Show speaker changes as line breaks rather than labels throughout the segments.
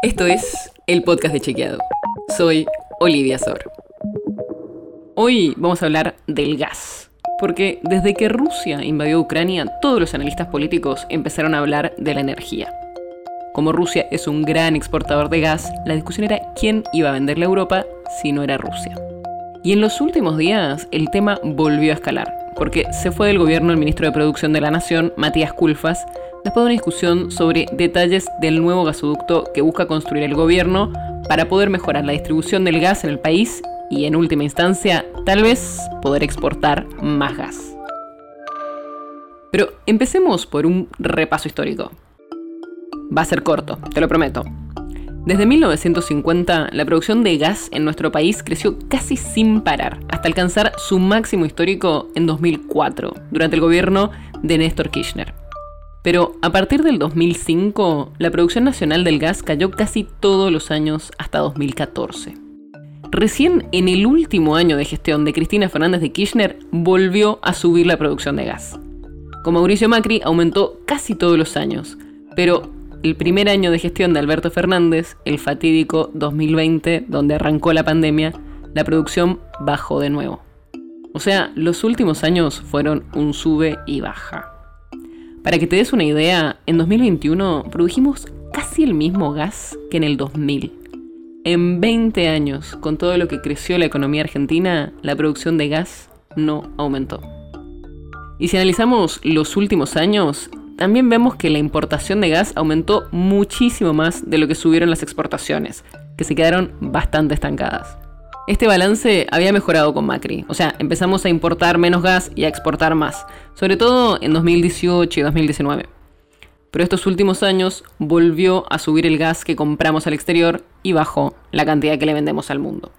Esto es el podcast de Chequeado. Soy Olivia Sor. Hoy vamos a hablar del gas. Porque desde que Rusia invadió Ucrania, todos los analistas políticos empezaron a hablar de la energía. Como Rusia es un gran exportador de gas, la discusión era quién iba a venderle a Europa si no era Rusia. Y en los últimos días el tema volvió a escalar, porque se fue del gobierno el ministro de Producción de la Nación, Matías Culfas, después de una discusión sobre detalles del nuevo gasoducto que busca construir el gobierno para poder mejorar la distribución del gas en el país y en última instancia, tal vez poder exportar más gas. Pero empecemos por un repaso histórico. Va a ser corto, te lo prometo. Desde 1950, la producción de gas en nuestro país creció casi sin parar, hasta alcanzar su máximo histórico en 2004, durante el gobierno de Néstor Kirchner. Pero a partir del 2005, la producción nacional del gas cayó casi todos los años hasta 2014. Recién en el último año de gestión de Cristina Fernández de Kirchner volvió a subir la producción de gas. Con Mauricio Macri aumentó casi todos los años, pero el primer año de gestión de Alberto Fernández, el fatídico 2020, donde arrancó la pandemia, la producción bajó de nuevo. O sea, los últimos años fueron un sube y baja. Para que te des una idea, en 2021 produjimos casi el mismo gas que en el 2000. En 20 años, con todo lo que creció la economía argentina, la producción de gas no aumentó. Y si analizamos los últimos años, también vemos que la importación de gas aumentó muchísimo más de lo que subieron las exportaciones, que se quedaron bastante estancadas. Este balance había mejorado con Macri, o sea, empezamos a importar menos gas y a exportar más, sobre todo en 2018 y 2019. Pero estos últimos años volvió a subir el gas que compramos al exterior y bajó la cantidad que le vendemos al mundo.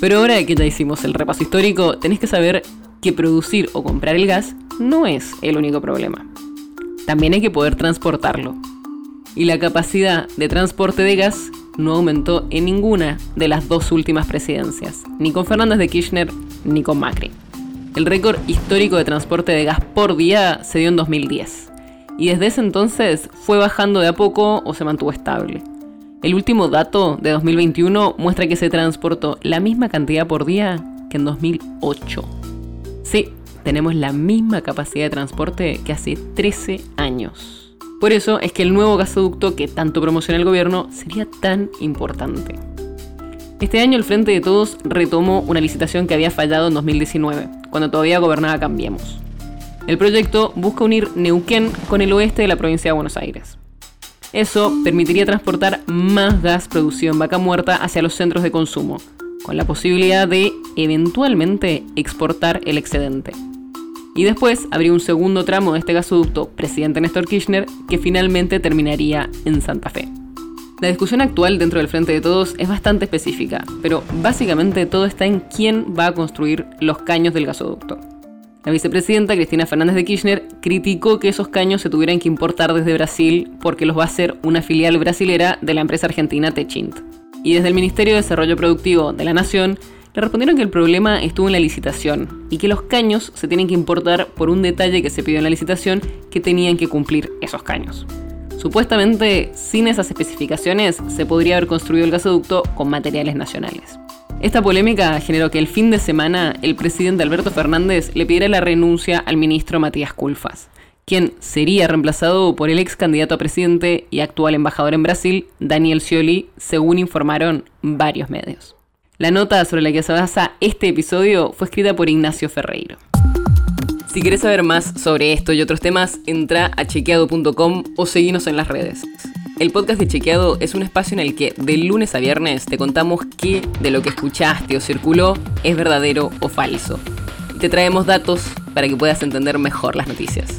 Pero ahora que ya hicimos el repaso histórico, tenéis que saber que producir o comprar el gas no es el único problema. También hay que poder transportarlo. Y la capacidad de transporte de gas no aumentó en ninguna de las dos últimas presidencias, ni con Fernández de Kirchner ni con Macri. El récord histórico de transporte de gas por día se dio en 2010, y desde ese entonces fue bajando de a poco o se mantuvo estable. El último dato de 2021 muestra que se transportó la misma cantidad por día que en 2008. Sí, tenemos la misma capacidad de transporte que hace 13 años. Por eso es que el nuevo gasoducto que tanto promociona el gobierno sería tan importante. Este año el Frente de Todos retomó una licitación que había fallado en 2019, cuando todavía gobernaba Cambiemos. El proyecto busca unir Neuquén con el oeste de la provincia de Buenos Aires. Eso permitiría transportar más gas producido en vaca muerta hacia los centros de consumo, con la posibilidad de eventualmente exportar el excedente. Y después habría un segundo tramo de este gasoducto, presidente Néstor Kirchner, que finalmente terminaría en Santa Fe. La discusión actual dentro del Frente de Todos es bastante específica, pero básicamente todo está en quién va a construir los caños del gasoducto. La vicepresidenta Cristina Fernández de Kirchner criticó que esos caños se tuvieran que importar desde Brasil porque los va a hacer una filial brasilera de la empresa argentina Techint. Y desde el Ministerio de Desarrollo Productivo de la Nación le respondieron que el problema estuvo en la licitación y que los caños se tienen que importar por un detalle que se pidió en la licitación que tenían que cumplir esos caños. Supuestamente, sin esas especificaciones, se podría haber construido el gasoducto con materiales nacionales. Esta polémica generó que el fin de semana el presidente Alberto Fernández le pidiera la renuncia al ministro Matías Culfas, quien sería reemplazado por el ex candidato a presidente y actual embajador en Brasil, Daniel Scioli, según informaron varios medios. La nota sobre la que se basa este episodio fue escrita por Ignacio Ferreiro. Si quieres saber más sobre esto y otros temas, entra a chequeado.com o seguinos en las redes. El podcast de Chequeado es un espacio en el que de lunes a viernes te contamos qué de lo que escuchaste o circuló es verdadero o falso. Te traemos datos para que puedas entender mejor las noticias.